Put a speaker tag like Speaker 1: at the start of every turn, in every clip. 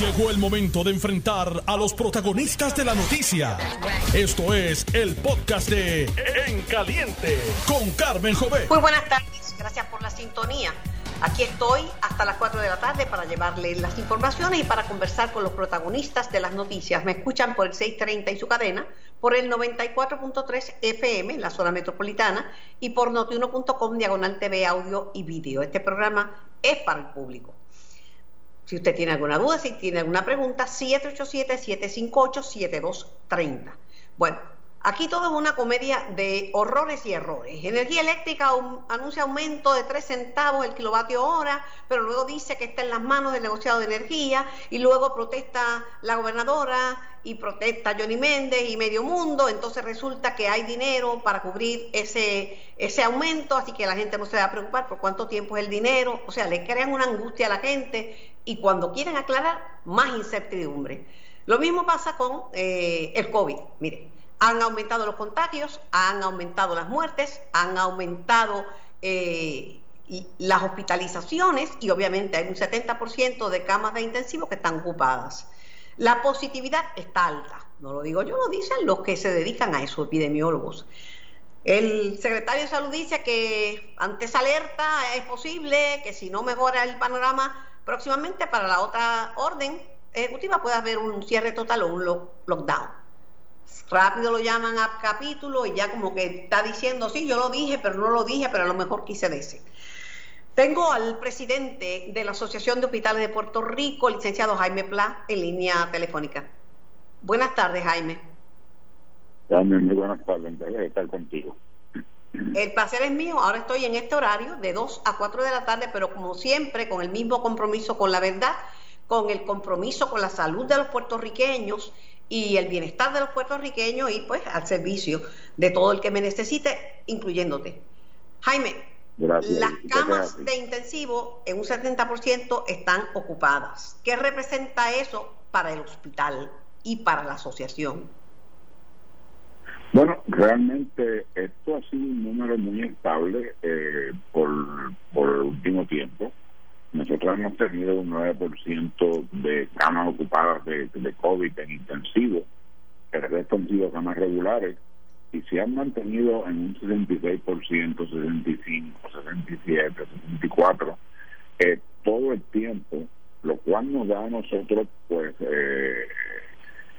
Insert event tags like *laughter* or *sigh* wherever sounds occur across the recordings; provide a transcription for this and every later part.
Speaker 1: Llegó el momento de enfrentar a los protagonistas de la noticia. Esto es el podcast de En Caliente con Carmen Jovet.
Speaker 2: Muy buenas tardes, gracias por la sintonía. Aquí estoy hasta las 4 de la tarde para llevarles las informaciones y para conversar con los protagonistas de las noticias. Me escuchan por el 630 y su cadena, por el 94.3 FM en la zona metropolitana y por notiuno.com diagonal TV, audio y vídeo. Este programa es para el público. Si usted tiene alguna duda, si tiene alguna pregunta, 787-758-7230. Bueno, aquí todo es una comedia de horrores y errores. Energía eléctrica anuncia aumento de 3 centavos el kilovatio hora, pero luego dice que está en las manos del negociado de energía y luego protesta la gobernadora y protesta Johnny Méndez y medio mundo, entonces resulta que hay dinero para cubrir ese, ese aumento, así que la gente no se va a preocupar por cuánto tiempo es el dinero, o sea, le crean una angustia a la gente y cuando quieren aclarar, más incertidumbre. Lo mismo pasa con eh, el COVID. Mire, han aumentado los contagios, han aumentado las muertes, han aumentado eh, las hospitalizaciones y obviamente hay un 70% de camas de intensivo que están ocupadas. La positividad está alta, no lo digo yo, lo dicen los que se dedican a eso, epidemiólogos. El secretario de Salud dice que ante esa alerta es posible que si no mejora el panorama próximamente para la otra orden ejecutiva puede haber un cierre total o un lockdown. Rápido lo llaman a capítulo y ya como que está diciendo, sí, yo lo dije, pero no lo dije, pero a lo mejor quise decir. Tengo al presidente de la Asociación de Hospitales de Puerto Rico, licenciado Jaime Pla, en línea telefónica. Buenas tardes, Jaime.
Speaker 3: Jaime, muy buenas tardes, estar contigo.
Speaker 2: El placer es mío. Ahora estoy en este horario de 2 a 4 de la tarde, pero como siempre, con el mismo compromiso con la verdad, con el compromiso con la salud de los puertorriqueños y el bienestar de los puertorriqueños y pues al servicio de todo el que me necesite, incluyéndote. Jaime, las camas de intensivo en un 70% están ocupadas. ¿Qué representa eso para el hospital y para la asociación?
Speaker 3: Bueno, realmente esto ha sido un número muy estable eh, por, por el último tiempo. Nosotros hemos tenido un 9% de camas ocupadas de, COVID en intensivo, el resto han sido camas regulares y se han mantenido en un 66%, 65, 67, 64 eh, todo el tiempo, lo cual nos da a nosotros pues eh,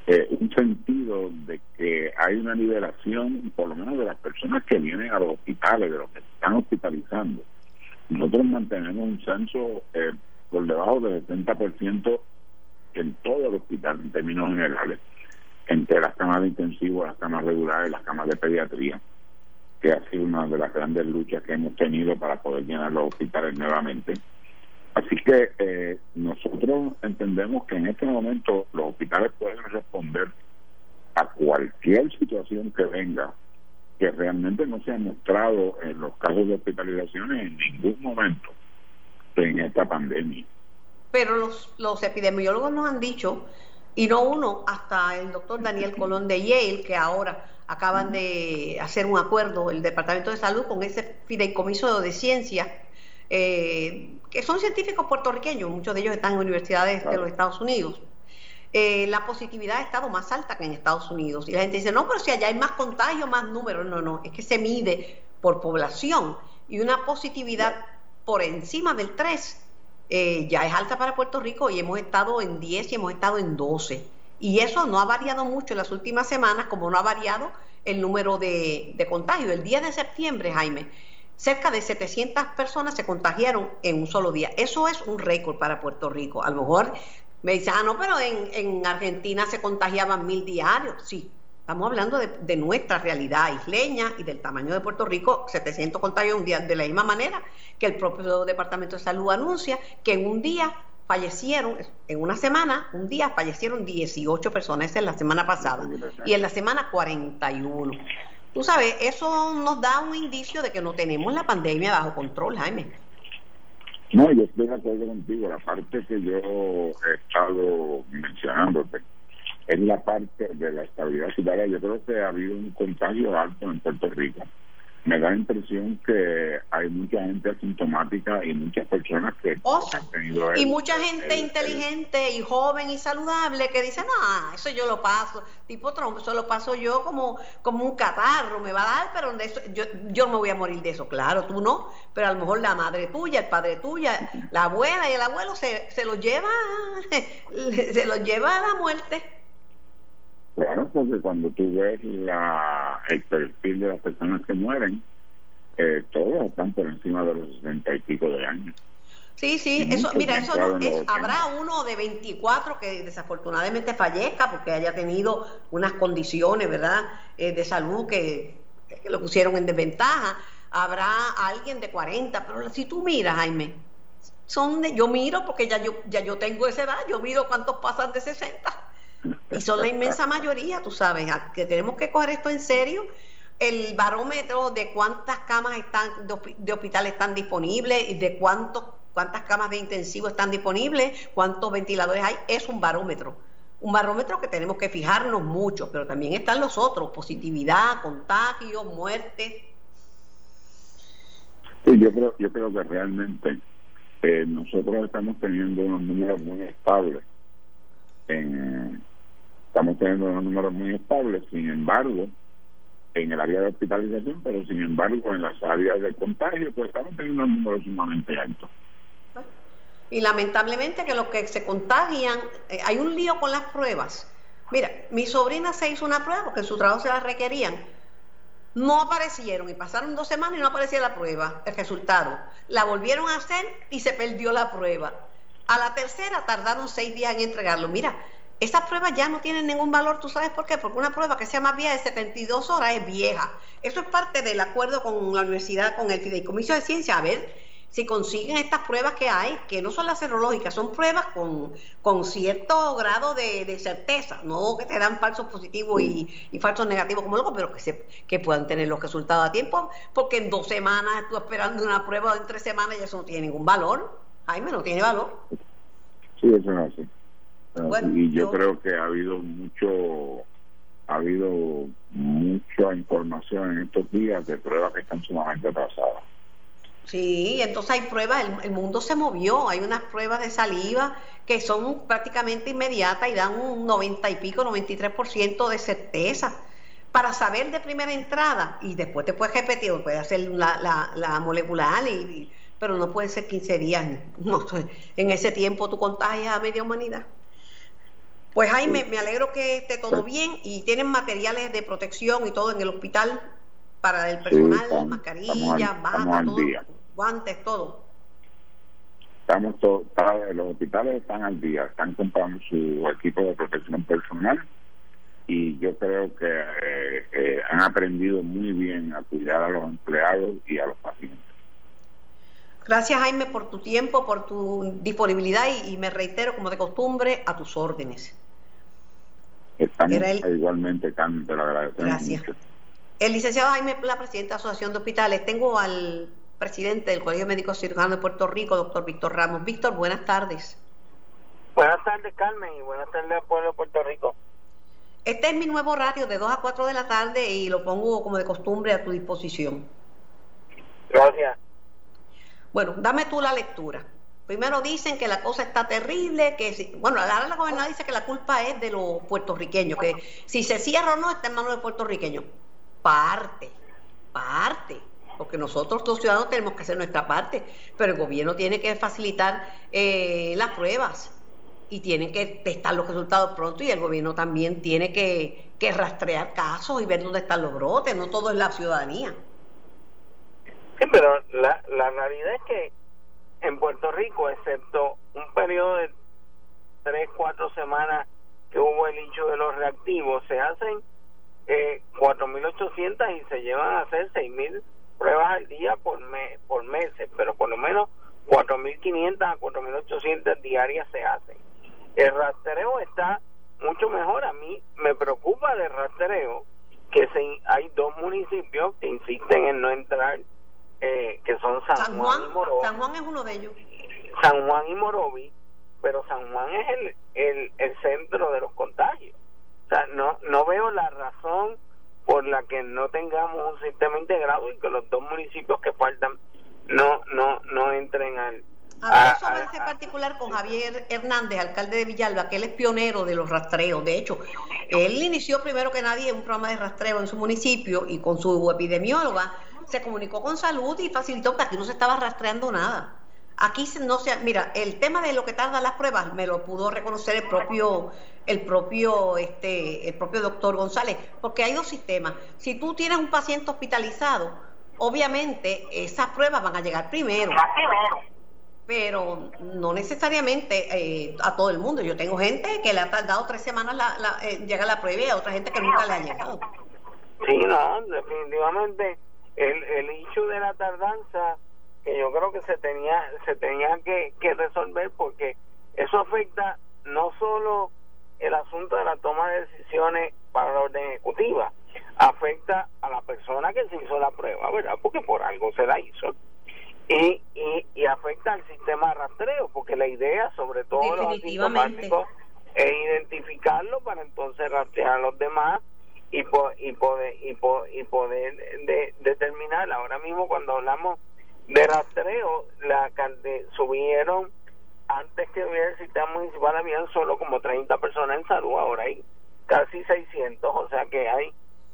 Speaker 3: eh, un sentido de que hay una liberación, por lo menos de las personas que vienen a los hospitales, de los que están hospitalizando. Nosotros mantenemos un censo eh, por debajo del 70% en todo el hospital en términos generales, entre las camas de intensivo, las camas regulares, las camas de pediatría, que ha sido una de las grandes luchas que hemos tenido para poder llenar los hospitales nuevamente. Así que eh, nosotros entendemos que en este momento los hospitales pueden responder a cualquier situación que venga que realmente no se ha mostrado en los casos de hospitalizaciones en ningún momento en esta pandemia.
Speaker 2: Pero los, los epidemiólogos nos han dicho, y no uno, hasta el doctor Daniel Colón de Yale, que ahora acaban de hacer un acuerdo, el Departamento de Salud, con ese fideicomiso de ciencia eh, que son científicos puertorriqueños, muchos de ellos están en universidades de los Estados Unidos. Eh, la positividad ha estado más alta que en Estados Unidos. Y la gente dice, no, pero si allá hay más contagios, más números. No, no, es que se mide por población. Y una positividad por encima del 3 eh, ya es alta para Puerto Rico y hemos estado en 10 y hemos estado en 12. Y eso no ha variado mucho en las últimas semanas, como no ha variado el número de, de contagios. El día de septiembre, Jaime, cerca de 700 personas se contagiaron en un solo día. Eso es un récord para Puerto Rico. A lo mejor me dicen, ah, no, pero en, en Argentina se contagiaban mil diarios. Sí, estamos hablando de, de, nuestra realidad isleña y del tamaño de Puerto Rico, 700 contagios un día, de la misma manera que el propio Departamento de Salud anuncia que en un día fallecieron, en una semana, un día fallecieron 18 personas, esa es la semana pasada, y en la semana 41. Tú sabes, eso nos da un indicio de que no tenemos la pandemia bajo control, Jaime.
Speaker 3: No, yo estoy de acuerdo contigo. La parte que yo he estado mencionándote es la parte de la estabilidad ciudadana. Yo creo que ha habido un contagio alto en Puerto Rico. Me da la impresión que hay mucha gente asintomática y muchas personas que
Speaker 2: han tenido y mucha gente inteligente y joven y saludable que dice no eso yo lo paso tipo Trump eso lo paso yo como como un catarro me va a dar pero de eso, yo yo no me voy a morir de eso claro tú no pero a lo mejor la madre tuya el padre tuya la abuela y el abuelo se, se lo lleva *laughs* se lo lleva a la muerte
Speaker 3: Claro, porque cuando tú ves la, el perfil de las personas que mueren, eh, todos están por encima de los sesenta y pico de años.
Speaker 2: Sí, sí, eso, mira, eso no, habrá uno de 24 que desafortunadamente fallezca porque haya tenido unas condiciones, ¿verdad?, eh, de salud que, lo pusieron en desventaja. Habrá alguien de 40, pero si tú miras, Jaime, son de, yo miro porque ya yo ya yo tengo esa edad, yo miro cuántos pasan de 60 y son la inmensa mayoría, tú sabes, que tenemos que coger esto en serio. El barómetro de cuántas camas están de, hospital están disponibles y de cuántos cuántas camas de intensivo están disponibles, cuántos ventiladores hay, es un barómetro. Un barómetro que tenemos que fijarnos mucho, pero también están los otros, positividad, contagio, muerte.
Speaker 3: Yo creo, yo creo que realmente eh, nosotros estamos teniendo unos números muy estables en, estamos teniendo unos números muy estables, sin embargo, en el área de hospitalización, pero sin embargo en las áreas de contagio, pues estamos teniendo unos números sumamente altos.
Speaker 2: Y lamentablemente que los que se contagian, eh, hay un lío con las pruebas. Mira, mi sobrina se hizo una prueba porque en su trabajo se la requerían. No aparecieron y pasaron dos semanas y no aparecía la prueba, el resultado. La volvieron a hacer y se perdió la prueba. A la tercera tardaron seis días en entregarlo. Mira, esas pruebas ya no tienen ningún valor, ¿tú sabes por qué? Porque una prueba que sea más vieja de 72 horas es vieja. Eso es parte del acuerdo con la universidad, con el Fideicomiso de Ciencia, a ver si consiguen estas pruebas que hay, que no son las serológicas, son pruebas con, con cierto grado de, certeza, no que te dan falsos positivos y, falsos negativos como loco, pero que, se, que puedan tener los resultados a tiempo, porque en dos semanas tú esperando una prueba en tres semanas y eso no tiene ningún valor. Jaime, no tiene valor.
Speaker 3: Sí, eso es así y yo, creo que ha habido mucho ha habido mucha información en estos días de pruebas que están sumamente atrasadas.
Speaker 2: Sí, entonces hay pruebas, el, mundo se movió, hay unas pruebas de saliva que son prácticamente inmediatas y dan un 90 y pico, 93% de certeza para saber de primera entrada y después te puedes repetir, puedes hacer la, la, la molecular, y, pero no puede ser 15 días. No, en ese tiempo tú contagias a media humanidad. Pues Jaime, me alegro que esté todo bien y tienen materiales de protección y todo en el hospital para el personal, mascarillas, batas, guantes, todo.
Speaker 3: Estamos todos, los hospitales están al día, están comprando su equipo de protección personal y yo creo que eh, eh, han aprendido muy bien a cuidar a los empleados y a los pacientes.
Speaker 2: Gracias Jaime por tu tiempo, por tu disponibilidad y me reitero como de costumbre a tus órdenes.
Speaker 3: Estamos igualmente, Carmen, te lo agradecemos
Speaker 2: Gracias. El licenciado Jaime la presidente de la Asociación de Hospitales. Tengo al presidente del Colegio Médico Cirujano de Puerto Rico, doctor Víctor Ramos. Víctor, buenas tardes.
Speaker 4: Buenas tardes, Carmen, y buenas tardes al pueblo de Puerto Rico.
Speaker 2: Este es mi nuevo radio de 2 a 4 de la tarde y lo pongo como de costumbre a tu disposición.
Speaker 4: Gracias.
Speaker 2: Bueno, dame tú la lectura. Primero dicen que la cosa está terrible, que bueno, ahora la gobernadora dice que la culpa es de los puertorriqueños, que si se cierra o no está en manos de puertorriqueños. Parte, parte, porque nosotros los ciudadanos tenemos que hacer nuestra parte, pero el gobierno tiene que facilitar eh, las pruebas y tiene que testar los resultados pronto y el gobierno también tiene que, que rastrear casos y ver dónde están los brotes, no todo es la ciudadanía.
Speaker 4: Sí, pero la, la realidad es que en Puerto Rico, excepto un periodo de tres, cuatro semanas que hubo el hecho de los reactivos, se hacen eh, 4.800 y se llevan a hacer 6.000 pruebas al día por, mes por meses, pero por lo menos 4.500 a 4.800 diarias se hacen. El rastreo está mucho mejor. A mí me preocupa del rastreo que se, hay dos municipios que insisten en no entrar eh, que son San, Juan, y Morovi.
Speaker 2: San Juan es uno de ellos.
Speaker 4: San Juan y Morovi, pero San Juan es el, el, centro de los contagios. O sea, no, no veo la razón por la que no tengamos un sistema integrado y que los dos municipios que faltan no no no entren al
Speaker 2: a, sobre ese particular con Javier Hernández, alcalde de Villalba, que él es pionero de los rastreos. De hecho, él inició primero que nadie un programa de rastreo en su municipio y con su epidemióloga se comunicó con salud y facilitó que aquí no se estaba rastreando nada. Aquí no se, mira, el tema de lo que tardan las pruebas me lo pudo reconocer el propio el propio este el propio doctor González, porque hay dos sistemas. Si tú tienes un paciente hospitalizado, obviamente esas pruebas van a llegar primero pero no necesariamente eh, a todo el mundo. Yo tengo gente que le ha tardado tres semanas la, la eh, llega la prueba y a otra gente que nunca le ha llegado.
Speaker 4: Sí, no, definitivamente el, el hecho de la tardanza que yo creo que se tenía se tenía que, que resolver porque eso afecta no solo el asunto de la toma de decisiones para la orden ejecutiva, afecta a la persona que se hizo la prueba, ¿verdad? Porque por algo se la hizo y, y, afecta al sistema de rastreo, porque la idea, sobre todo los asintomáticos, es identificarlo para entonces rastrear a los demás y, y poder y, y poder determinar. Ahora mismo cuando hablamos de rastreo, la subieron antes que hubiera el sistema municipal habían solo como 30 personas en salud, ahora hay casi 600, o sea que hay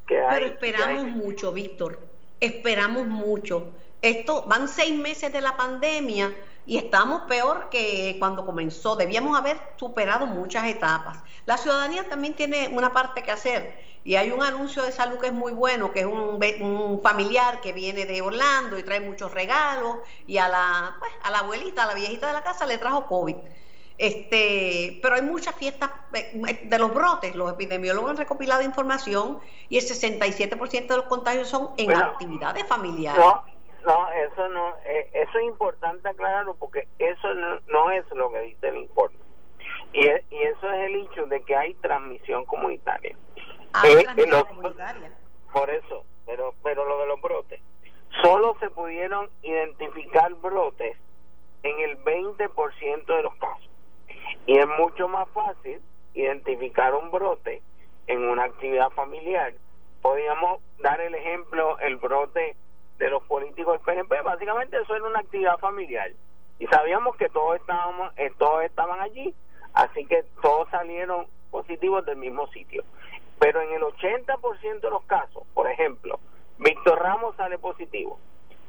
Speaker 4: que
Speaker 2: Pero esperamos mucho, Víctor, esperamos mucho esto van seis meses de la pandemia y estamos peor que cuando comenzó. Debíamos haber superado muchas etapas. La ciudadanía también tiene una parte que hacer y hay un anuncio de salud que es muy bueno, que es un, familiar que viene de Orlando y trae muchos regalos y a la, pues, a la abuelita, a la viejita de la casa le trajo COVID. Este, pero hay muchas fiestas eh, de los brotes. Los epidemiólogos han recopilado información y el 67% de los contagios son en actividades familiares.
Speaker 4: No, eso no, eh, eso es importante aclararlo porque eso no, es lo que dice el informe. Y, y eso es el hecho de que hay transmisión comunitaria.
Speaker 2: Eh, comunitaria.
Speaker 4: Por eso, pero, pero lo de los brotes. Solo se pudieron identificar brotes en el 20% de los casos. Y es mucho más fácil identificar un brote en una actividad familiar. Podríamos dar el ejemplo, el brote de los políticos del PNP. Básicamente eso era una actividad familiar. Y sabíamos que todos, estábamos, eh, todos estaban allí, así que todos salieron positivos del mismo sitio. Pero en el 80% de los casos, por ejemplo, Víctor Ramos sale positivo.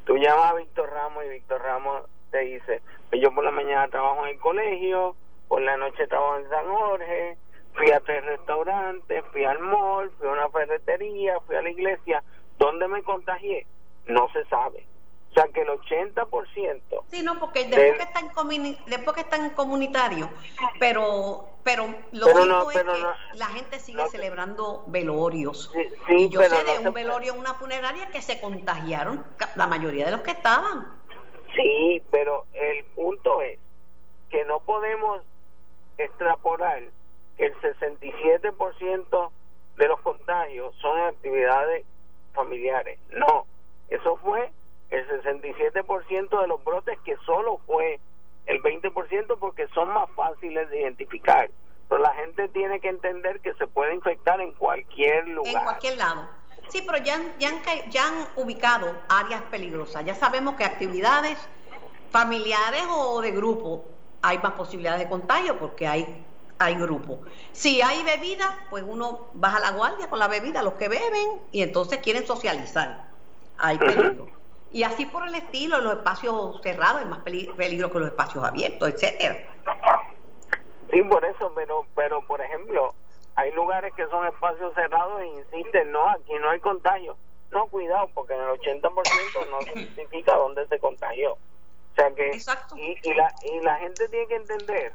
Speaker 4: Tú llamas a Víctor Ramos y Víctor Ramos te dice, pues yo por la mañana trabajo en el colegio, por la noche trabajo en San Jorge, fui a tres restaurantes, fui al mall, fui a una ferretería, fui a la iglesia. ¿Dónde me contagié? no se sabe. O sea que el 80%...
Speaker 2: Sí, no, porque después, que, está en después que está en comunitario, pero pero lo único es que la gente sigue celebrando velorios. y yo sé de un velorio en una funeraria que se contagiaron la mayoría de los que estaban.
Speaker 4: Sí, pero el punto es que no podemos extrapolar que el 67% de los contagios son actividades familiares. No, eso fue el 67% de los brotes, que solo fue el 20% porque son más fáciles de identificar. Pero la gente tiene que entender que se puede infectar en cualquier lugar.
Speaker 2: En cualquier lado. Sí, pero ya, ya, han, ya han ubicado áreas peligrosas. Ya sabemos que actividades familiares o de grupo hay más posibilidades de contagio porque hay hay grupo. Si hay bebida, pues uno baja la guardia con la bebida, los que beben, y entonces quieren socializar hay peligro. Y así por el estilo, los espacios cerrados hay más peligro que los espacios abiertos, etcétera.
Speaker 4: Sí, por eso, pero, pero por ejemplo, hay lugares que son espacios cerrados e insisten, no, aquí no hay contagio. No, cuidado, porque en el 80% no se significa dónde se contagió. O sea que, Y, y, la, y la gente tiene que entender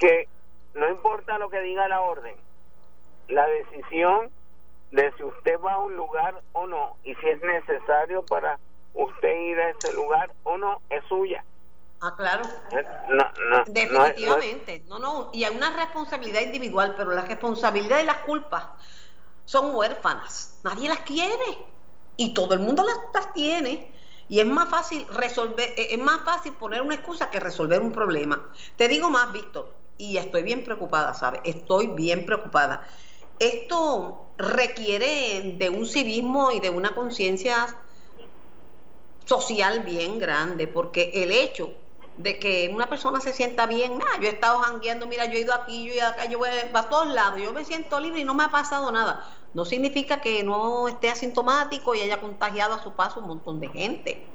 Speaker 4: que no importa lo que diga la orden, la decisión de si usted va a un lugar o no y si es necesario para usted ir a ese lugar o no es suya.
Speaker 2: Ah, claro.
Speaker 4: Eh,
Speaker 2: Definitivamente. No, no, y hay una responsabilidad individual, pero la responsabilidad y las culpas son huérfanas. Nadie las quiere y todo el mundo las, las tiene. Y es más fácil resolver, eh, es más fácil poner una excusa que resolver un problema. Te digo más, Víctor, y estoy bien preocupada, ¿sabes? Estoy bien preocupada esto requiere de un civismo y de una conciencia social bien grande, porque el hecho de que una persona se sienta bien, ah, yo he estado jangueando, mira, yo he ido aquí, yo he ido acá, yo voy a, todos lados, yo me siento libre y no me ha pasado nada. No significa que no esté asintomático y haya contagiado a su paso un montón de gente.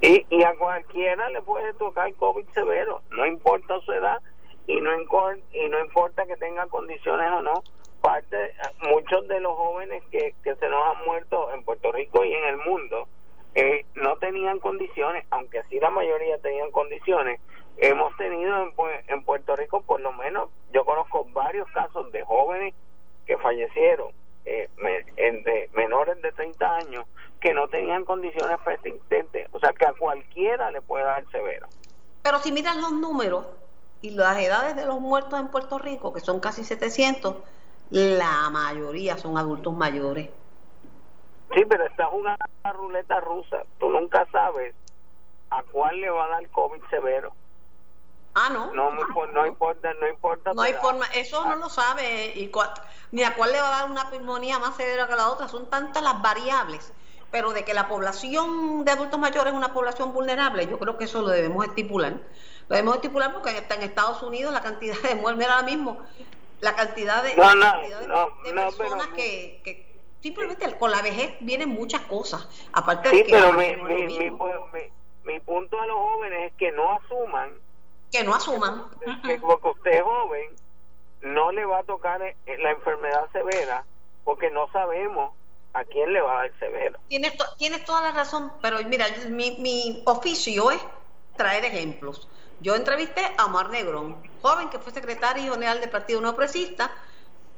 Speaker 4: Y, y a cualquiera le puede tocar COVID severo, no importa su edad y no, y no importa que tenga condiciones o no. Parte, muchos de los jóvenes que se nos han muerto en Puerto Rico y en el mundo, eh, no tenían condiciones, aunque sí la mayoría tenían condiciones. Hemos tenido en, en Puerto Rico, por lo menos, yo conozco varios casos de jóvenes que fallecieron, eh, entre menores de 30 años, que no tenían condiciones persistentes. O sea, que a cualquiera le puede dar severo.
Speaker 2: Pero si miras los números y las edades de los muertos en Puerto Rico, que son casi 700, la mayoría son adultos mayores.
Speaker 4: Sí, pero esta es una ruleta rusa. Tú nunca sabes a cuál le va a dar COVID severo.
Speaker 2: Ah, no.
Speaker 4: No, no, importa, no importa.
Speaker 2: No hay forma, eso no lo sabe. Y ni a cuál le va a dar una pulmonía más severa que la otra. Son tantas las variables. Pero de que la población de adultos mayores es una población vulnerable, yo creo que eso lo debemos estipular. Lo debemos estipular porque está en Estados Unidos la cantidad de muertes, ahora mismo, la cantidad de, personas que, que simplemente con la vejez vienen muchas cosas. Aparte
Speaker 4: sí,
Speaker 2: de que
Speaker 4: pero mi, mi, mi, punto a los jóvenes es que no asuman.
Speaker 2: Que no asuman.
Speaker 4: Que porque usted es joven, no le va a tocar eh, la enfermedad severa porque no sabemos a quién le va a dar severo.
Speaker 2: Tienes, tienes toda la razón, pero mira, mi, mi oficio es traer ejemplos. Yo entrevisté a Omar Negrón, joven que fue secretario general del Partido No Progresista,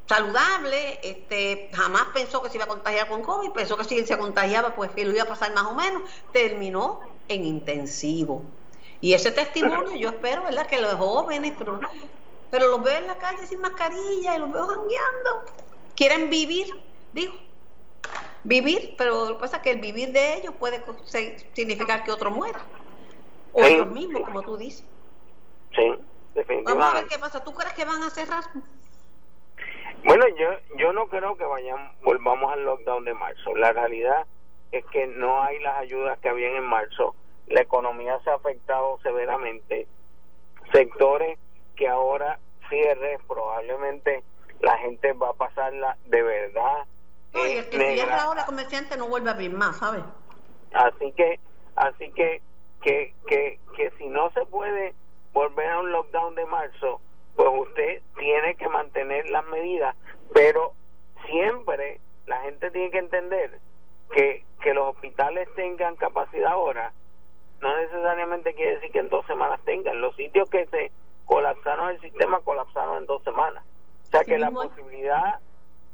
Speaker 2: saludable, este, jamás pensó que se iba a contagiar con COVID, pensó que si él se contagiaba, pues que lo iba a pasar más o menos, terminó en intensivo. Y ese testimonio yo espero, ¿verdad? Que los jóvenes, pero, pero los veo en la calle sin mascarilla y los veo jangueando, quieren vivir, digo, vivir, pero lo que pasa es que el vivir de ellos puede significar que otro muera. O ellos mismos, como tú dices.
Speaker 4: Sí, definitivamente.
Speaker 2: Vamos a ver qué pasa. ¿Tú crees que van a cerrar?
Speaker 4: Bueno, yo, yo no creo que vayan, volvamos al lockdown de marzo. La realidad es que no hay las ayudas que habían en marzo. La economía se ha afectado severamente. Sectores que ahora cierre, probablemente la gente va a pasarla de verdad.
Speaker 2: No, y el que cierra ahora comerciante no vuelve a abrir más, ¿sabes?
Speaker 4: Así que, así que, que, que, que si no se puede volver a un lockdown de marzo, pues usted tiene que mantener las medidas, pero siempre la gente tiene que entender que, que los hospitales tengan capacidad ahora, no necesariamente quiere decir que en dos semanas tengan. Los sitios que se colapsaron el sistema colapsaron en dos semanas. O sea que la posibilidad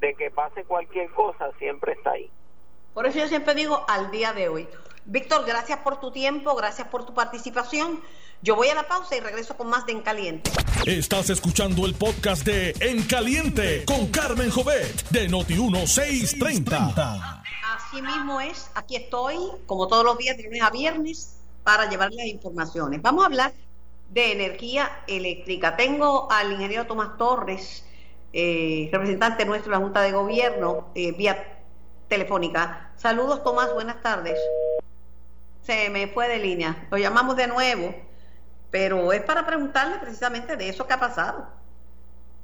Speaker 4: de que pase cualquier cosa siempre está ahí.
Speaker 2: Por eso yo siempre digo al día de hoy. Víctor, gracias por tu tiempo, gracias por tu participación. Yo voy a la pausa y regreso con más de En Caliente.
Speaker 1: Estás escuchando el podcast de En Caliente con Carmen Jovet de Noti1630.
Speaker 2: Así mismo es, aquí estoy, como todos los días, de lunes a viernes, para llevarles informaciones. Vamos a hablar de energía eléctrica. Tengo al ingeniero Tomás Torres, eh, representante nuestro de la Junta de Gobierno, eh, vía telefónica. Saludos, Tomás, buenas tardes. Se me fue de línea. Lo llamamos de nuevo pero es para preguntarle precisamente de eso que ha pasado.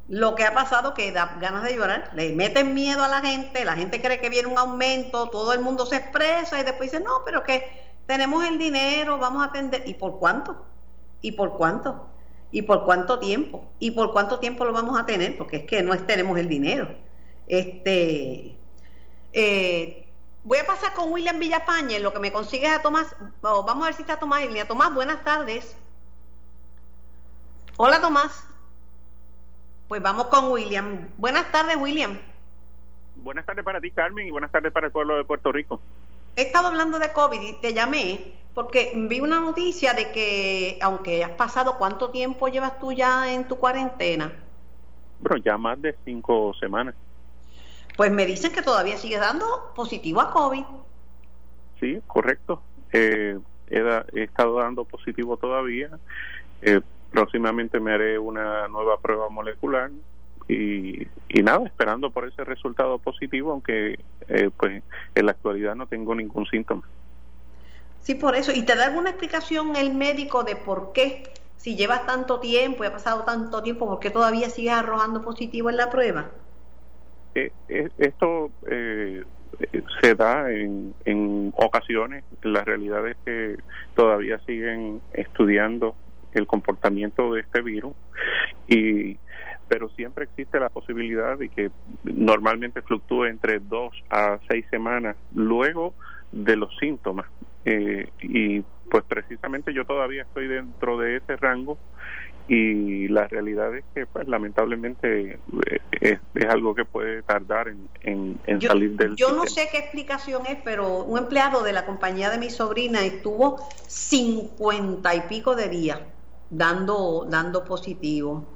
Speaker 2: Lo que ha pasado que da ganas de llorar, le meten miedo a la gente, la gente cree que viene un aumento, todo el mundo se expresa y después dice, no, pero que tenemos el dinero, vamos a atender. ¿Y por cuánto? ¿Y por cuánto? ¿Y por cuánto tiempo? ¿Y por cuánto tiempo lo vamos a tener? Porque es que no es, tenemos el dinero. Este, eh, voy a pasar con William Villapaña, en lo que me consigues a Tomás. Vamos a ver si está Tomás en línea. Tomás, buenas tardes. Hola Tomás. Pues vamos con William. Buenas tardes, William.
Speaker 5: Buenas tardes para ti, Carmen, y buenas tardes para el pueblo de Puerto Rico.
Speaker 2: He estado hablando de COVID y te llamé porque vi una noticia de que, aunque has pasado, ¿cuánto tiempo llevas tú ya en tu cuarentena?
Speaker 5: Bueno, ya más de cinco semanas.
Speaker 2: Pues me dicen que todavía sigues dando positivo a COVID.
Speaker 5: Sí, correcto. Eh, he, estado dando positivo todavía. Eh, próximamente me haré una nueva prueba molecular y, y nada, esperando por ese resultado positivo, aunque eh, pues en la actualidad no tengo ningún síntoma.
Speaker 2: Sí, por eso. ¿Y te da alguna explicación el médico de por qué, si llevas tanto tiempo y ha pasado tanto tiempo, por qué todavía sigues arrojando positivo en la prueba?
Speaker 5: Eh, esto eh, se da en, en ocasiones. La realidad es que todavía siguen estudiando el comportamiento de este virus y pero siempre existe la posibilidad de que normalmente fluctúe entre dos a seis semanas luego de los síntomas eh, y pues precisamente yo todavía estoy dentro de ese rango y la realidad es que pues lamentablemente eh, es, es algo que puede tardar en, en, en
Speaker 2: Yo,
Speaker 5: salir del
Speaker 2: yo no sé qué explicación es, pero un empleado de la compañía de mi sobrina estuvo cincuenta y pico de días dando, dando positivo.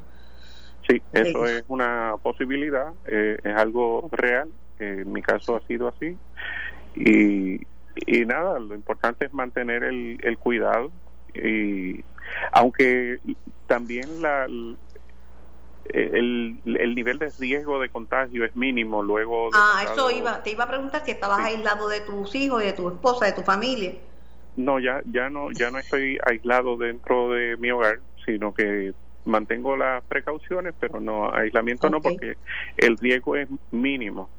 Speaker 5: Sí, eso es una posibilidad, eh, es algo real, eh, en mi caso ha sido así. Y, y nada, lo importante es mantener el, el cuidado. Y aunque también la, el, el nivel de riesgo de contagio es mínimo luego de
Speaker 2: Ah,
Speaker 5: pasado-
Speaker 2: eso iba, te iba a preguntar si estabas aislado de tus hijos y de tu esposa, de tu familia.
Speaker 5: No, ya, ya no, ya no estoy aislado dentro de mi hogar, sino que mantengo las precauciones, pero no aislamiento no, porque el riesgo es mínimo.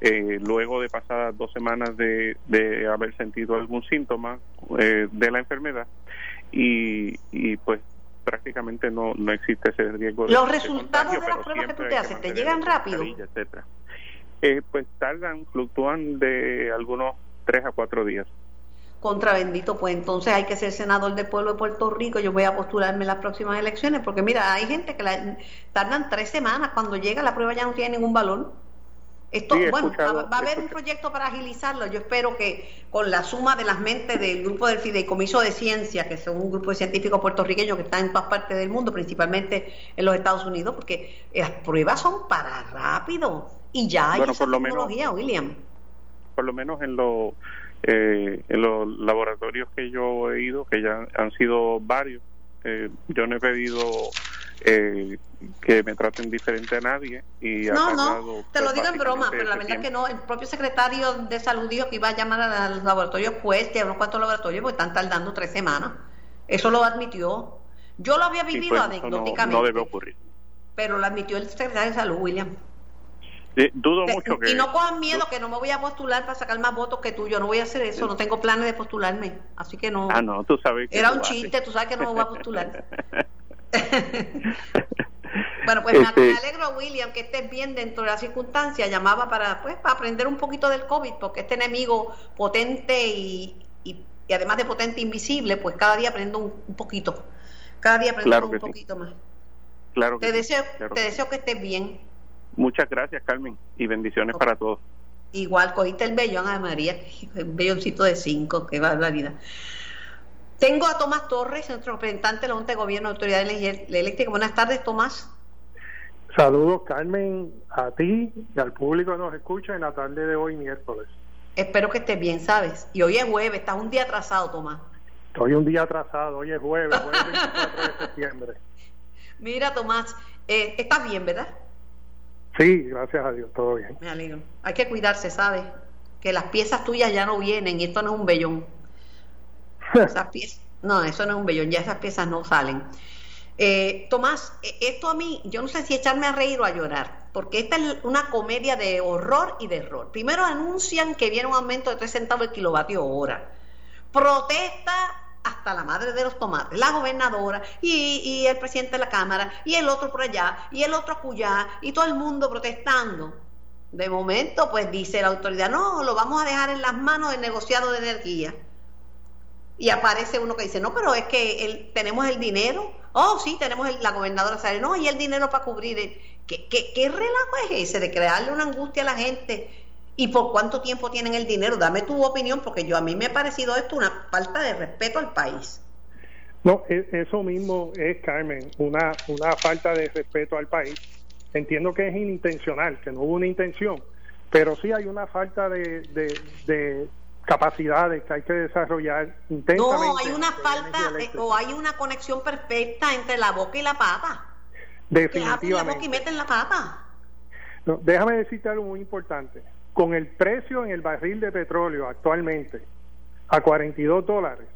Speaker 5: Eh, luego de pasadas dos semanas de, de haber sentido algún síntoma eh, de la enfermedad y, y pues prácticamente no, no existe ese riesgo de
Speaker 2: Los
Speaker 5: de
Speaker 2: resultados
Speaker 5: contagio,
Speaker 2: de las pruebas que tú te haces, ¿te llegan rápido?
Speaker 5: etcétera. Eh, pues tardan, fluctúan de algunos tres a cuatro días.
Speaker 2: Contra bendito, pues entonces hay que ser senador del pueblo de Puerto Rico. Yo voy a postularme en las próximas elecciones, porque mira, hay gente que la- tardan tres semanas. Cuando llega la prueba ya no tiene ningún valor. Esto,
Speaker 5: Sí,
Speaker 2: bueno, va, va a haber un proyecto para agilizarlo. Yo espero que con la suma de las mentes del grupo del Fideicomiso de Ciencia, que son un grupo de científicos puertorriqueños que están en todas partes del mundo, principalmente en los Estados Unidos, porque las pruebas son para rápido. Y ya hay
Speaker 5: Bueno,
Speaker 2: esa
Speaker 5: por lo menos-
Speaker 2: tecnología, William.
Speaker 5: por lo menos en los eh, en los laboratorios que yo he ido, que ya han sido varios, eh, yo no he pedido eh, que me traten diferente a nadie y
Speaker 2: No, no, te lo digo en broma, pero la verdad que
Speaker 5: tiempo.
Speaker 2: no. El propio secretario de salud dijo que iba a llamar a los laboratorios Quest y a unos cuantos laboratorios porque están tardando tres semanas. Eso lo admitió. Yo lo había vivido
Speaker 5: pues, no,
Speaker 2: anecdóticamente,
Speaker 5: no debe ocurrir.
Speaker 2: pero lo admitió el secretario de salud, William.
Speaker 5: Eh, dudo
Speaker 2: Te-
Speaker 5: mucho que
Speaker 2: y no cojan miedo que no me voy a postular para sacar más votos que tú. Yo no voy a hacer eso, no tengo planes de postularme. Así que no.
Speaker 5: ah no tú sabes que
Speaker 2: Era un
Speaker 5: haces.
Speaker 2: chiste, tú sabes que no me voy a postular. *laughs* *laughs* Bueno, pues
Speaker 5: Este-
Speaker 2: me alegro, William, que estés bien dentro de las circunstancias. Llamaba para, pues, para aprender un poquito del COVID, porque este enemigo potente y, y, y además de potente invisible, pues cada día aprendo un, un poquito. Cada día aprendo
Speaker 5: Claro
Speaker 2: un
Speaker 5: sí.
Speaker 2: poquito más.
Speaker 5: claro que
Speaker 2: Te
Speaker 5: sí,
Speaker 2: deseo,
Speaker 5: claro
Speaker 2: te deseo que estés bien.
Speaker 5: muchas gracias Carmen y bendiciones para todos
Speaker 2: Igual, cogiste el vellón, Ana María, el velloncito de cinco, qué barbaridad. Tengo a Tomás Torres, nuestro representante de la Junta de Gobierno de Autoridad Eléctrica. Buenas tardes, Tomás.
Speaker 6: Saludos, Carmen, a ti y al público que nos escucha en la tarde de hoy, miércoles.
Speaker 2: Espero que estés bien, ¿sabes? Y hoy es jueves, estás un día atrasado, Tomás.
Speaker 6: Estoy un día atrasado, hoy es jueves, jueves *laughs* 24 de septiembre.
Speaker 2: Mira, Tomás, eh, estás bien, ¿verdad?
Speaker 6: Sí, gracias a Dios, todo bien.
Speaker 2: Me alegro. Hay que cuidarse, ¿sabes? Que las piezas tuyas ya no vienen y esto no es un vellón. *laughs* Esas piezas, no, eso no es un vellón, ya esas piezas no salen. Eh, Tomás, eh, esto a mí, yo no sé si echarme a reír o a llorar, porque esta es una comedia de horror y de error. Primero anuncian que viene un aumento de 3 centavos el kilovatio hora. Protesta hasta la madre de los tomates, la gobernadora y, y el presidente de la Cámara y el otro por allá y el otro acullá y todo el mundo protestando. De momento, pues dice la autoridad, no, lo vamos a dejar en las manos del negociado de energía. Y aparece uno que dice, no, pero es que el, tenemos el dinero. Oh, sí, tenemos el- la gobernadora sale, no, y el dinero para cubrir. el- ¿Qué, qué, ¿Qué relajo es ese de crearle una angustia a la gente? ¿Y por cuánto tiempo tienen el dinero? Dame tu opinión, porque yo a mí me ha parecido esto una falta de respeto al país.
Speaker 6: No, e- eso mismo es, Carmen, una, una falta de respeto al país. Entiendo que es inintencional, que no hubo una intención, pero sí hay una falta de, de, de capacidades que hay que desarrollar intensamente.
Speaker 2: No, hay una falta eh, o hay una conexión perfecta entre la boca y la pata.
Speaker 6: Definitivamente.
Speaker 2: y meten la pata.
Speaker 6: No, déjame decirte algo muy importante. Con el precio en el barril de petróleo actualmente a 42 dólares,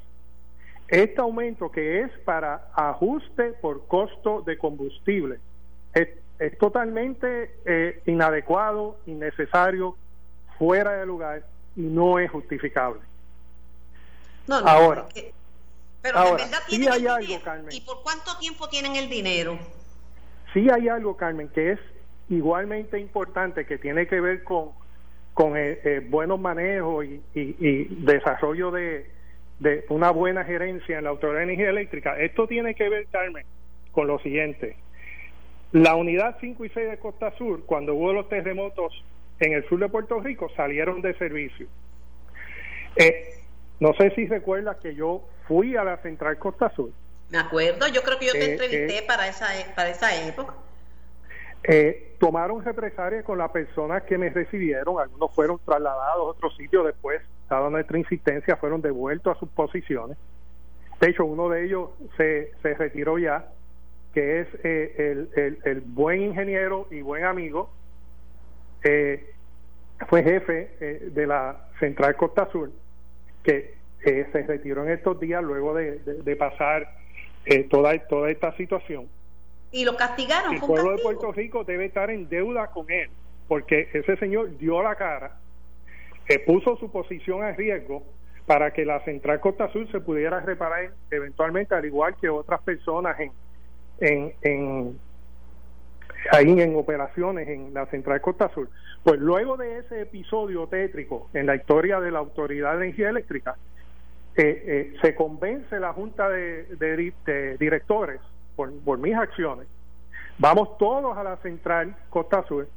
Speaker 6: este aumento que es para ajuste por costo de combustible es, totalmente eh, inadecuado, innecesario, fuera de lugar y no es justificable.
Speaker 2: No, no, ahora, pero en verdad tienen hay algo, Carmen. ¿Y por cuánto tiempo tienen el dinero?
Speaker 6: Sí hay algo, Carmen, que es igualmente importante, que tiene que ver con, con eh, eh, buenos manejos y, y, desarrollo de, de una buena gerencia en la Autoridad de Energía Eléctrica. Esto tiene que ver, Carmen, con lo siguiente. La unidad 5 y 6 de Costa Sur, cuando hubo los terremotos en el sur de Puerto Rico, salieron de servicio. Eh, no sé si recuerdas que yo fui a la Central Costa Sur.
Speaker 2: Me acuerdo, yo creo que yo te eh, entrevisté eh, para, esa, para esa época.
Speaker 6: tomaron represalias con las personas que me recibieron, algunos fueron trasladados a otro sitio después, dada nuestra insistencia, fueron devueltos a sus posiciones. De hecho, uno de ellos se, se retiró ya, que es el, el, el, buen ingeniero y buen amigo eh, fue jefe eh, de la Central Costa Sur, que eh, se retiró en estos días luego de, pasar eh, toda, toda esta situación.
Speaker 2: Y lo castigaron.
Speaker 6: El pueblo de Puerto Rico debe estar en deuda con él, porque ese señor dio la cara, puso su posición a riesgo para que la Central Costa Sur se pudiera reparar eventualmente, al igual que otras personas en, en, en ahí en operaciones en la Central Costa Sur. Pues luego de ese episodio tétrico en la historia de la Autoridad de Energía Eléctrica, eh, eh, se convence la Junta de, Directores por, por, mis acciones, vamos todos a la Central Costa Sur,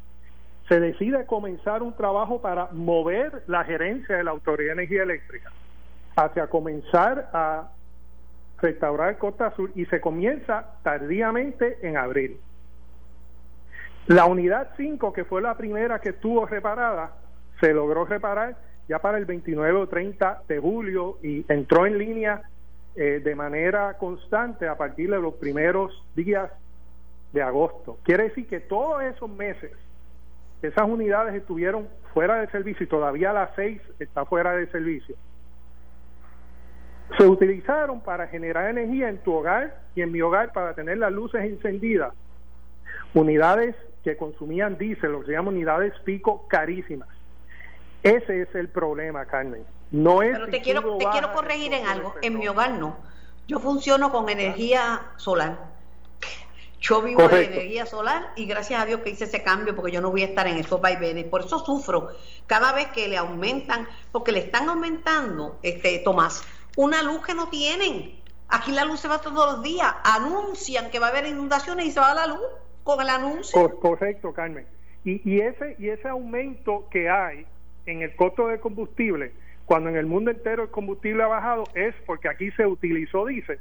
Speaker 6: se decide comenzar un trabajo para mover la gerencia de la Autoridad de Energía Eléctrica hacia comenzar a restaurar Costa Sur y se comienza tardíamente en abril. La unidad 5, que fue la primera que estuvo reparada, se logró reparar ya para el 29 o 30 de julio y entró en línea eh, de manera constante a partir de los primeros días de agosto. Quiere decir que todos esos meses esas unidades estuvieron fuera de servicio y todavía las 6 está fuera de servicio. Se utilizaron para generar energía en tu hogar y en mi hogar para tener las luces encendidas. Unidades que consumían diésel, lo que se llama unidades pico carísimas. Ese es el problema, Carmen. No es
Speaker 2: Pero te quiero, te quiero corregir en algo. En mi hogar no. Yo funciono con energía solar. Yo vivo de energía solar y gracias a Dios que hice ese cambio porque yo no voy a estar en esos vaivenes. Por eso sufro cada vez que le aumentan, porque le están aumentando, este Tomás, una luz que no tienen. Aquí la luz se va todos los días. Anuncian que va a haber inundaciones y se va la luz con el anuncio.
Speaker 6: correcto, Carmen. Y, y, ese, y ese aumento que hay en el costo del combustible, cuando en el mundo entero el combustible ha bajado, es porque aquí se utilizó dice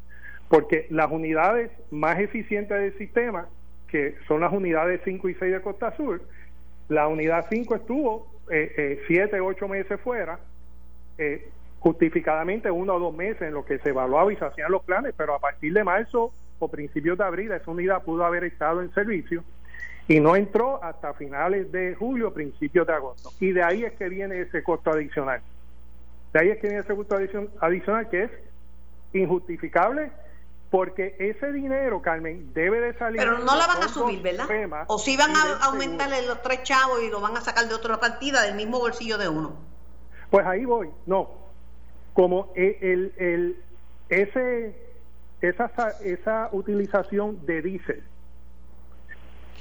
Speaker 6: porque las unidades más eficientes del sistema, que son las unidades 5 y 6 de Costa Sur, la unidad 5 estuvo 7, eh, 8 eh, meses fuera, eh, justificadamente uno o dos meses en lo que se evaluaba y se hacían los planes, pero a partir de marzo o principios de abril esa unidad pudo haber estado en servicio y no entró hasta finales de julio, principios de agosto. Y de ahí es que viene ese costo adicional. De ahí es que viene ese costo adicional que es injustificable porque ese dinero, Carmen, debe de salir.
Speaker 2: Pero no la van a subir, ¿verdad? o si van a aumentarle los tres chavos y lo van a sacar de otra partida del mismo bolsillo de uno.
Speaker 6: Pues ahí voy, no. Como el, el, ese esa, esa utilización de diésel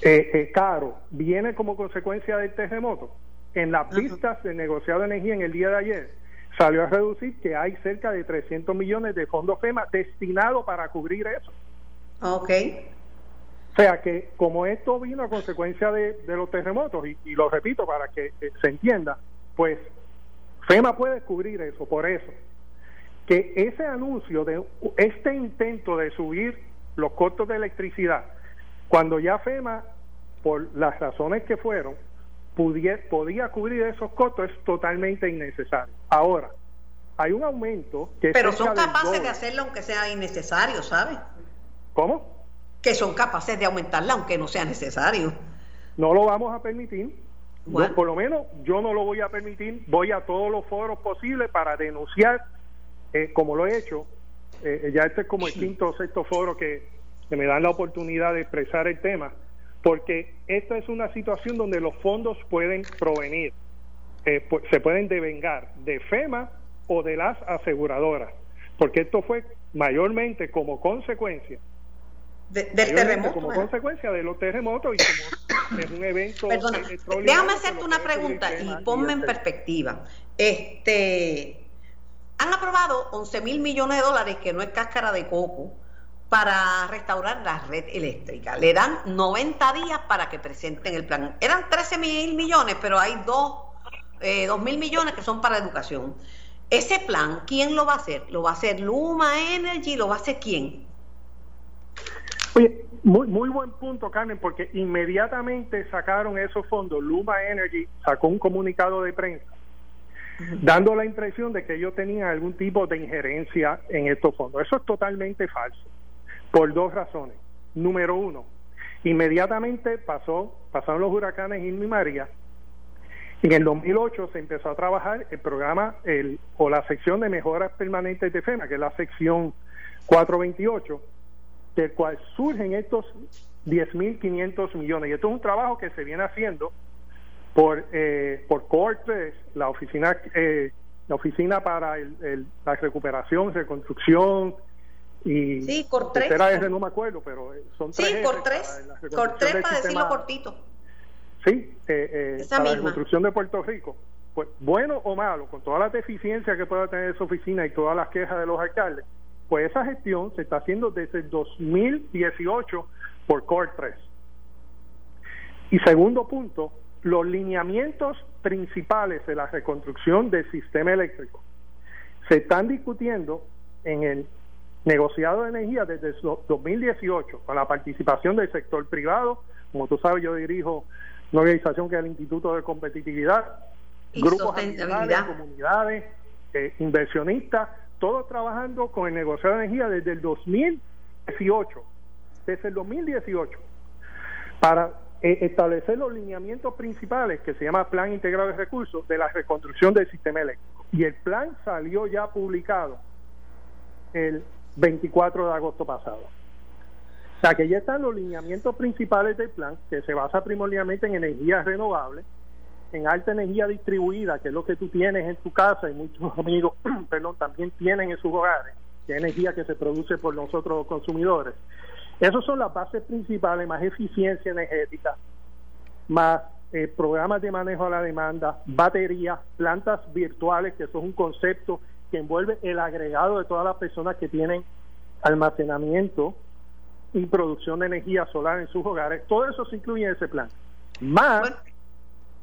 Speaker 6: eh, eh, caro viene como consecuencia del terremoto. En las pistas de negociado de energía en el día de ayer salió a reducir que hay cerca de 300 millones de fondos FEMA destinados para cubrir eso.
Speaker 2: Ok.
Speaker 6: O sea que como esto vino a consecuencia de, los terremotos, y, y, lo repito para que eh, se entienda, pues FEMA puede cubrir eso, por eso que ese anuncio de este intento de subir los costos de electricidad, cuando ya FEMA, por las razones que fueron, podía cubrir esos costos, es totalmente innecesario. Ahora, hay un aumento que...
Speaker 2: Pero son capaces de hacerlo aunque sea innecesario, ¿sabes?
Speaker 6: ¿Cómo?
Speaker 2: que son capaces de aumentarla aunque no sea necesario.
Speaker 6: No lo vamos a permitir. por lo menos yo no lo voy a permitir. Voy a todos los foros posibles para denunciar, eh, como lo he hecho. Eh, ya este es como el quinto o sexto foro que, que me dan la oportunidad de expresar el tema, porque esta es una situación donde los fondos pueden provenir, eh, se pueden devengar de FEMA o de las aseguradoras, porque esto fue mayormente como consecuencia
Speaker 2: del terremoto.
Speaker 6: Como consecuencia de los terremotos y como es un evento.
Speaker 2: déjame hacerte una pregunta y ponme en perspectiva. Este, han aprobado 11 mil millones de dólares, que no es cáscara de coco, para restaurar la red eléctrica. Le dan 90 días para que presenten el plan. Eran 13 mil millones, pero hay dos, eh, mil millones que son para educación. Ese plan, ¿quién lo va a hacer? ¿Lo va a hacer Luma Energy? ¿Lo va a hacer quién?
Speaker 6: Oye, muy, muy buen punto, Carmen, porque inmediatamente sacaron esos fondos. Luma Energy sacó un comunicado de prensa dando la impresión de que ellos tenían algún tipo de injerencia en estos fondos. Eso es totalmente falso, por dos razones. Número uno, inmediatamente pasó, pasaron los huracanes Irma y María. En el 2008 se empezó a trabajar el programa el, o la sección de mejoras permanentes de FEMA, que es la sección 428 del cual surgen estos 10.500 millones. Y esto es un trabajo que se viene haciendo por eh, por Cortes, la oficina eh, la oficina para el, la recuperación, reconstrucción y
Speaker 2: sí, Cortés.
Speaker 6: no me acuerdo, pero eh, son tres.
Speaker 2: Sí, Cortés, Cortés para decirlo cortito.
Speaker 6: Sí, eh, eh para la reconstrucción de Puerto Rico. Pues bueno o malo, con todas las deficiencias que pueda tener esa oficina y todas las quejas de los alcaldes, pues esa gestión se está haciendo desde el 2018 por Core 3. Y segundo punto, los lineamientos principales de la reconstrucción del sistema eléctrico se están discutiendo en el negociado de energía desde el 2018 con la participación del sector privado. Como tú sabes, yo dirijo una organización que es el Instituto de Competitividad, grupos de comunidades, eh, inversionistas, todos trabajando con el negocio de energía desde el 2018, desde el 2018, para eh, establecer los lineamientos principales que se llama Plan Integrado de Recursos de la reconstrucción del sistema eléctrico. Y el plan salió ya publicado el 24 de agosto pasado. O sea que ya están los lineamientos principales del plan, que se basa primordialmente en energías renovables, en alta energía distribuida, que es lo que tú tienes en tu casa y muchos *laughs* amigos, *clears throat* perdón, también tienen en sus hogares, que es energía que se produce por nosotros los consumidores. Esas son las bases principales, más eficiencia energética, más eh, programas de manejo a la demanda, baterías, plantas virtuales, que eso es un concepto que envuelve el agregado de todas las personas que tienen almacenamiento y producción de energía solar en sus hogares. Todo eso se incluye en ese plan. Más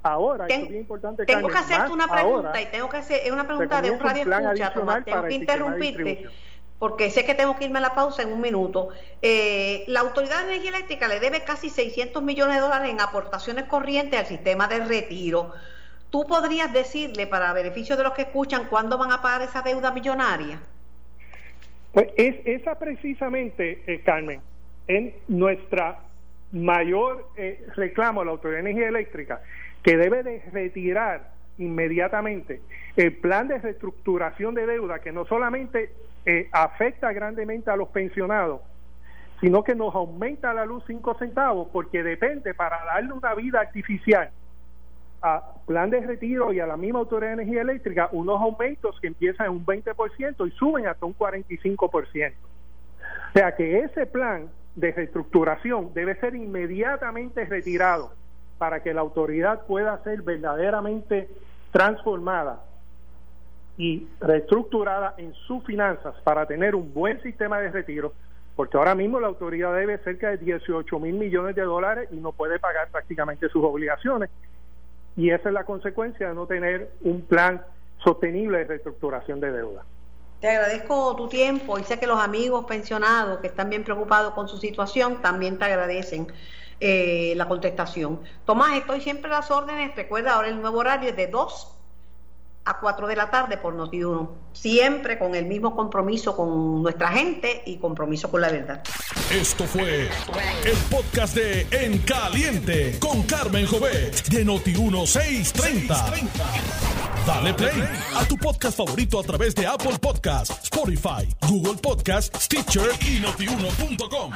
Speaker 6: Ahora,
Speaker 2: es bien importante. Tengo que hacerte una pregunta y tengo que hacer una pregunta de un radio escucha, Tomás. Tengo que interrumpirte porque sé que tengo que irme a la pausa en un minuto. Eh, la Autoridad de Energía Eléctrica le debe casi 600 millones de dólares en aportaciones corrientes al sistema de retiro. ¿Tú podrías decirle, para beneficio de los que escuchan, cuándo van a pagar esa deuda millonaria?
Speaker 6: Pues es, esa precisamente, eh, Carmen, en nuestra mayor eh, reclamo a la Autoridad de Energía Eléctrica que debe de retirar inmediatamente el plan de reestructuración de deuda que no solamente eh, afecta grandemente a los pensionados, sino que nos aumenta la luz 5 centavos porque depende para darle una vida artificial a plan de retiro y a la misma Autoridad de Energía Eléctrica unos aumentos que empiezan en un 20% y suben hasta un 45%. O sea que ese plan de reestructuración debe ser inmediatamente retirado para que la autoridad pueda ser verdaderamente transformada y reestructurada en sus finanzas para tener un buen sistema de retiro, porque ahora mismo la autoridad debe cerca de 18 mil millones de dólares y no puede pagar prácticamente sus obligaciones. Y esa es la consecuencia de no tener un plan sostenible de reestructuración de deuda.
Speaker 2: Te agradezco tu tiempo y sé que los amigos pensionados que están bien preocupados con su situación también te agradecen. Eh, la contestación. Tomás, estoy siempre a las órdenes. Recuerda, ahora el nuevo horario es de 2 a 4 de la tarde por Noti1. Siempre con el mismo compromiso con nuestra gente y compromiso con la verdad.
Speaker 1: Esto fue el podcast de En Caliente con Carmen Jovet de Noti1630. Dale play a tu podcast favorito a través de Apple Podcasts, Spotify, Google Podcasts, Stitcher y notiuno.com.